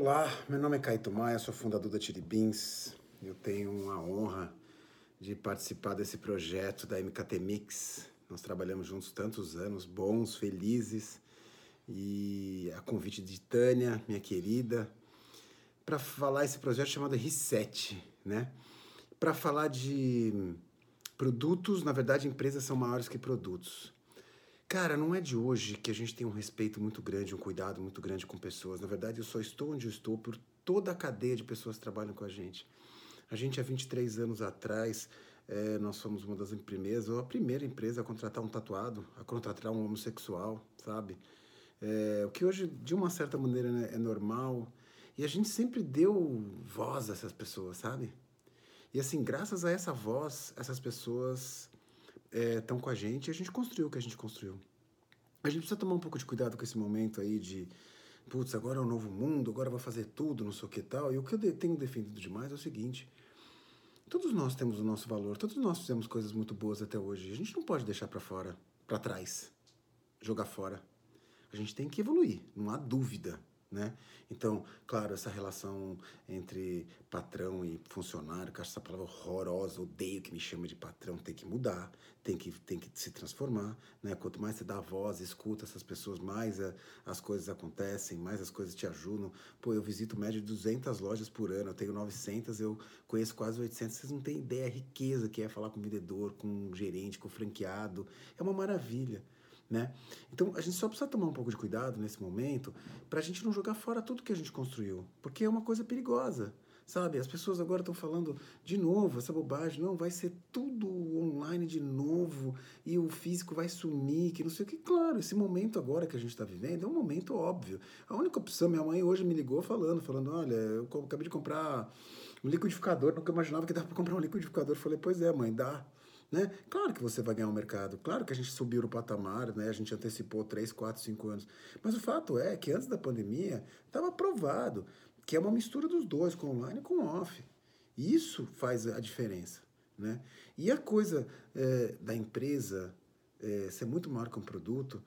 Olá, meu nome é Caio Maia, sou fundador da Tiribins. Eu tenho a honra de participar desse projeto da MKT Mix. Nós trabalhamos juntos tantos anos, bons, felizes. E a convite de Tânia, minha querida, para falar esse projeto chamado Reset, né? Para falar de produtos, na verdade, empresas são maiores que produtos. Cara, não é de hoje que a gente tem um respeito muito grande, um cuidado muito grande com pessoas. Na verdade, eu só estou onde eu estou por toda a cadeia de pessoas que trabalham com a gente. A gente, há 23 anos atrás, é, nós fomos uma das primeiras, ou a primeira empresa a contratar um tatuado, a contratar um homossexual, sabe? É, o que hoje, de uma certa maneira, né, é normal. E a gente sempre deu voz a essas pessoas, sabe? E assim, graças a essa voz, essas pessoas estão é, com a gente e a gente construiu o que a gente construiu. A gente precisa tomar um pouco de cuidado com esse momento aí de, putz, agora é um novo mundo, agora vai fazer tudo, não sei o que tal. E o que eu tenho defendido demais é o seguinte: todos nós temos o nosso valor, todos nós fizemos coisas muito boas até hoje. A gente não pode deixar para fora, para trás, jogar fora. A gente tem que evoluir, não há dúvida né? Então, claro, essa relação entre patrão e funcionário, que eu acho essa palavra horrorosa, odeio que me chama de patrão, tem que mudar, tem que, tem que se transformar, né? Quanto mais você dá voz, escuta essas pessoas, mais a, as coisas acontecem, mais as coisas te ajudam. Pô, eu visito média de 200 lojas por ano, eu tenho 900, eu conheço quase 800, vocês não têm ideia a riqueza que é falar com o vendedor, com o gerente, com o franqueado, é uma maravilha. Né? Então a gente só precisa tomar um pouco de cuidado nesse momento para a gente não jogar fora tudo que a gente construiu, porque é uma coisa perigosa. Sabe, as pessoas agora estão falando de novo essa bobagem, não, vai ser tudo online de novo e o físico vai sumir, que não sei o que. Claro, esse momento agora que a gente está vivendo é um momento óbvio. A única opção, minha mãe hoje me ligou falando, falando, olha, eu acabei de comprar um liquidificador, nunca imaginava que dava para comprar um liquidificador. Eu falei, pois é, mãe, dá. Né? Claro que você vai ganhar o um mercado, claro que a gente subiu o patamar, né? a gente antecipou 3, 4, 5 anos. Mas o fato é que antes da pandemia estava provado que é uma mistura dos dois, com online e com off. Isso faz a diferença. Né? E a coisa é, da empresa é, ser muito maior que um produto,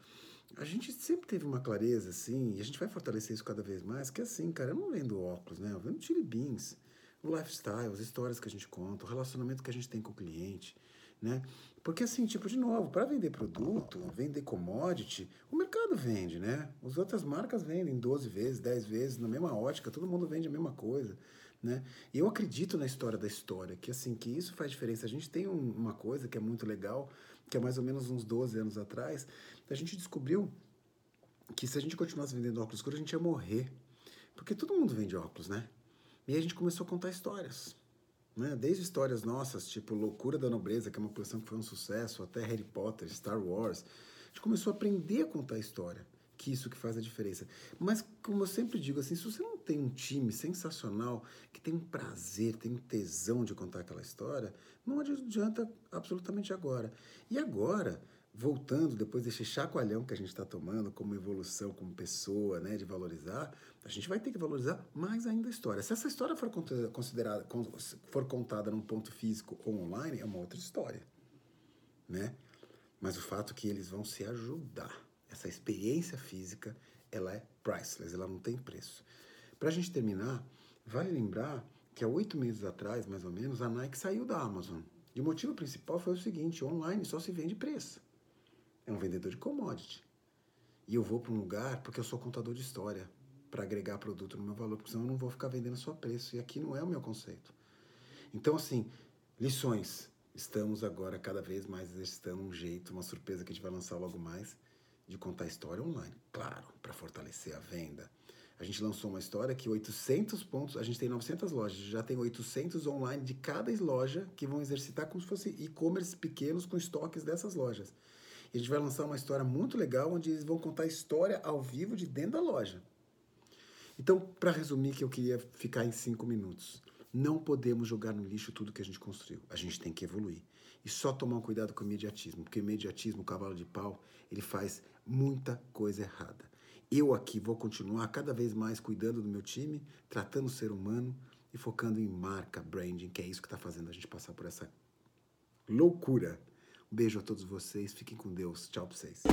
a gente sempre teve uma clareza, assim, e a gente vai fortalecer isso cada vez mais, que é assim, cara, eu não vendo óculos, né? Eu vendo chili beans, o lifestyle, as histórias que a gente conta, o relacionamento que a gente tem com o cliente né? Porque assim, tipo, de novo, para vender produto, vender commodity, o mercado vende, né? As outras marcas vendem 12 vezes, 10 vezes, na mesma ótica, todo mundo vende a mesma coisa, né? E eu acredito na história da história, que assim, que isso faz diferença. A gente tem um, uma coisa que é muito legal, que é mais ou menos uns 12 anos atrás, a gente descobriu que se a gente continuasse vendendo óculos escuros, a gente ia morrer. Porque todo mundo vende óculos, né? E aí a gente começou a contar histórias. Né? Desde histórias nossas, tipo Loucura da Nobreza, que é uma coleção que foi um sucesso, até Harry Potter, Star Wars. A gente começou a aprender a contar história, que isso que faz a diferença. Mas, como eu sempre digo, assim, se você não tem um time sensacional, que tem um prazer, tem um tesão de contar aquela história, não adianta absolutamente agora. E agora, voltando depois desse chacoalhão que a gente está tomando como evolução, como pessoa, né, de valorizar, a gente vai ter que valorizar mais ainda a história. Se essa história for considerada, for contada num ponto físico ou online, é uma outra história, né? Mas o fato é que eles vão se ajudar. Essa experiência física, ela é priceless, ela não tem preço. Para a gente terminar, vale lembrar que há oito meses atrás, mais ou menos, a Nike saiu da Amazon. E o motivo principal foi o seguinte: online só se vende preço. É um vendedor de commodity. E eu vou para um lugar porque eu sou contador de história para agregar produto no meu valor, porque senão eu não vou ficar vendendo só preço. E aqui não é o meu conceito. Então, assim, lições. Estamos agora cada vez mais exercitando um jeito, uma surpresa que a gente vai lançar logo mais, de contar história online. Claro, para fortalecer a venda. A gente lançou uma história que 800 pontos, a gente tem 900 lojas, já tem 800 online de cada loja que vão exercitar como se fosse e-commerce pequenos com estoques dessas lojas. E a gente vai lançar uma história muito legal onde eles vão contar a história ao vivo de dentro da loja. Então, para resumir, que eu queria ficar em cinco minutos. Não podemos jogar no lixo tudo que a gente construiu. A gente tem que evoluir. E só tomar um cuidado com o imediatismo, porque o imediatismo, o cavalo de pau, ele faz muita coisa errada. Eu aqui vou continuar cada vez mais cuidando do meu time, tratando o ser humano e focando em marca, branding, que é isso que está fazendo a gente passar por essa loucura Beijo a todos vocês, fiquem com Deus. Tchau pra vocês.